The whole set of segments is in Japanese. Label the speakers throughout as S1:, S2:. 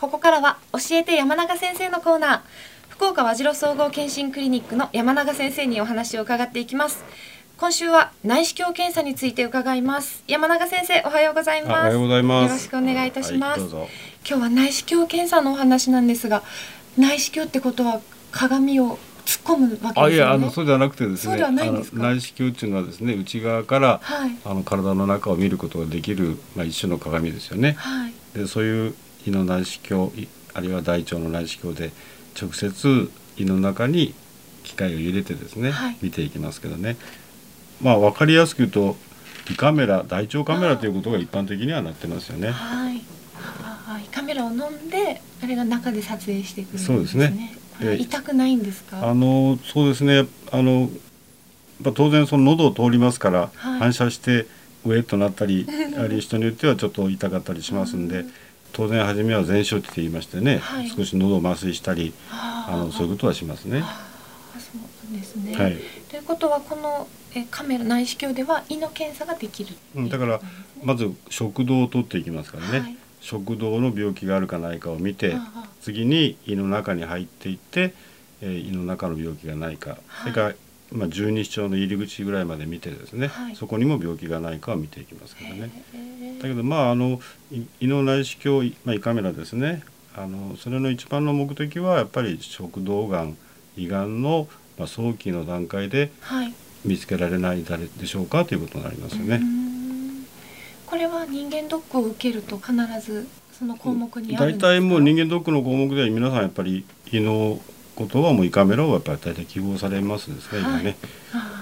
S1: ここからは教えて山永先生のコーナー。福岡和白総合検診クリニックの山永先生にお話を伺っていきます。今週は内視鏡検査について伺います。山永先生おはようございます。
S2: おはようございます。
S1: よろしくお願いいたします、
S2: はい、
S1: 今日は内視鏡検査のお話なんですが内視鏡ってことは鏡を突っ込むわけですよね。あいや
S2: あのそうではなくてですね。
S1: す
S2: 内視鏡っていうのはですね内側から、はい、あの体の中を見ることができるまあ一種の鏡ですよね。はい、でそういう胃の内視鏡あるいは大腸の内視鏡で直接胃の中に機械を入れてですね、はい、見ていきますけどね。まあ分かりやすく言うと胃カメラ大腸カメラということが一般的にはなってますよね。
S1: はい。胃カメラを飲んであれが中で撮影してくるんです
S2: ね。そうですね。
S1: 痛くないんですか？
S2: あのそうですね。あの当然その喉を通りますから、はい、反射してウエッとなったり、ある人によってはちょっと痛かったりしますんで。当然初めは全焼って言いましてね、はい、少し喉を麻酔したりあのそういうことはしますね。
S1: そうですね、はい、ということはこのえカメラ内視鏡では胃の検査ができる、
S2: うん、だからまず食道を取っていきますからね、はい、食道の病気があるかないかを見て次に胃の中に入っていって、えー、胃の中の病気がないか、それからまあ、十二指腸の入り口ぐらいまで見てですね、はい、そこにも病気がないかを見ていきますけどね。だけどまああの胃の内視鏡、まあ、胃カメラですね。あのそれの一番の目的はやっぱり食道がん胃がんの、まあ、早期の段階で見つけられない誰でしょうかということになりますよね。
S1: これは人間ドックを受けると必ずその項目に
S2: 大体もう人間ドックの項目では皆さんやっぱり胃のことはもう胃カメラをやっぱり大体希望されますですね、はい、今ね。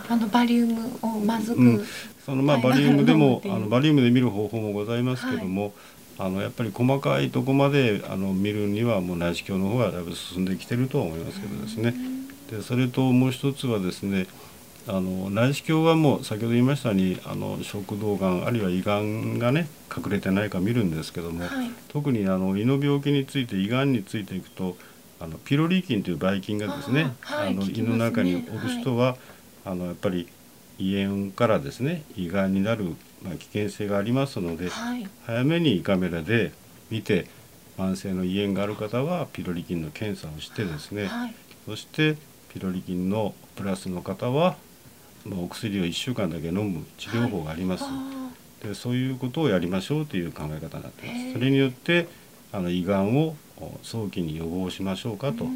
S1: あのバリウムをまずく、
S2: うん、そのまあバリウムでもあのバリウムで見る方法もございますけども、はい、あのやっぱり細かいとこまであの見るにはもう内視鏡の方がだいぶ進んできてるとは思いますけどですね。でそれともう一つはですねあの内視鏡はもう先ほど言いましたようにあの食道がんあるいは胃がんがね隠れてないか見るんですけども、はい、特にあの胃の病気について胃がんについていくとあのピロリ菌というばい菌がですねあ、はい、の胃の中におる人は、はい、あのやっぱり胃炎からですね胃がんになる、まあ、危険性がありますので、はい、早めに胃カメラで見て慢性の胃炎がある方はピロリ菌の検査をしてですね、そしてピロリ菌のプラスの方は、まあ、お薬を1週間だけ飲む治療法があります。でそういうことをやりましょうという考え方になってます。それによってあの胃がんを早期に予防しましょうかと。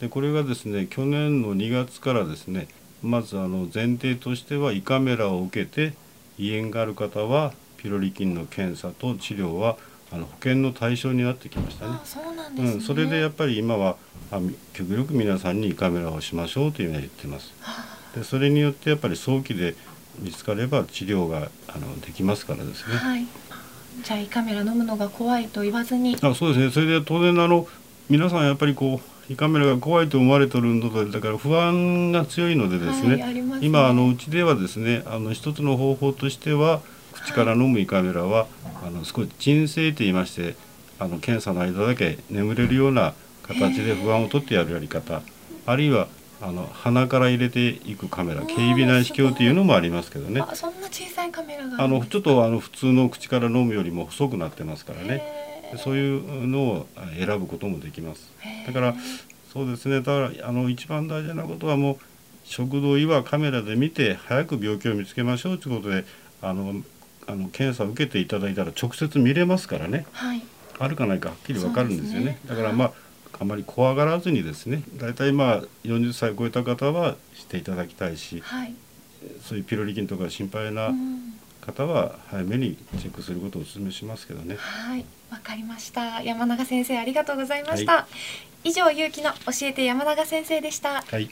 S2: でこれがですね去年の2月からですねまずあの前提としては胃カメラを受けて胃炎がある方はピロリ菌の検査と治療はあの保険の対象になってきましたね。
S1: そうなんです、ね、うん、
S2: それでやっぱり今はあ極力皆さんに胃カメラをしましょうというふうに言ってます。でそれによってやっぱり早期で見つかれば治療があのできますからですね。
S1: はいじゃあ胃カメラ飲むのが怖いと言わずに。
S2: あそうですね。それで当然あの皆さんやっぱりこう胃カメラが怖いと思われてるのでだから不安が強いのでですね。はい、ね。今あのうちではですねあの一つの方法としては口から飲む胃カメラは、はい、あの少し鎮静と言いましてあの検査の間だけ眠れるような形で不安を取ってやるやり方あるいはあの鼻から入れていくカメラ警備内視鏡っていうのもありますけどね。
S1: あそんな小さいカメラが
S2: あのちょっとあの普通の口から飲むよりも細くなってますからね。そういうのを選ぶこともできます。だからそうですね。だからあの一番大事なことはもう食道胃はカメラで見て早く病気を見つけましょうということであのあの検査を受けていただいたら直接見れますからね、はい、あるかないかはっきり分かるんですよね、ね、だからまああまり怖がらずにですね。大体まあ40歳を超えた方はしていただきたいし、はい、そういうピロリ菌とか心配な方は早めにチェックすることをお勧めしますけどね。
S1: はいわかりました。山永先生ありがとうございました、はい、以上有機の教えて山永先生でした、
S2: はい。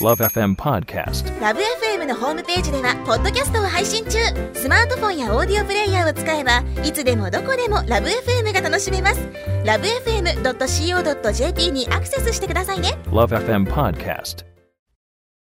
S3: LoveFM Podcast
S4: LoveFM のホームページではポッドキャストを配信中。スマートフォンやオーディオプレイヤーを使えばいつでもどこでも LoveFM が楽しめます。LoveFM.co.jp にアクセスしてくださいね。
S3: LoveFM Podcast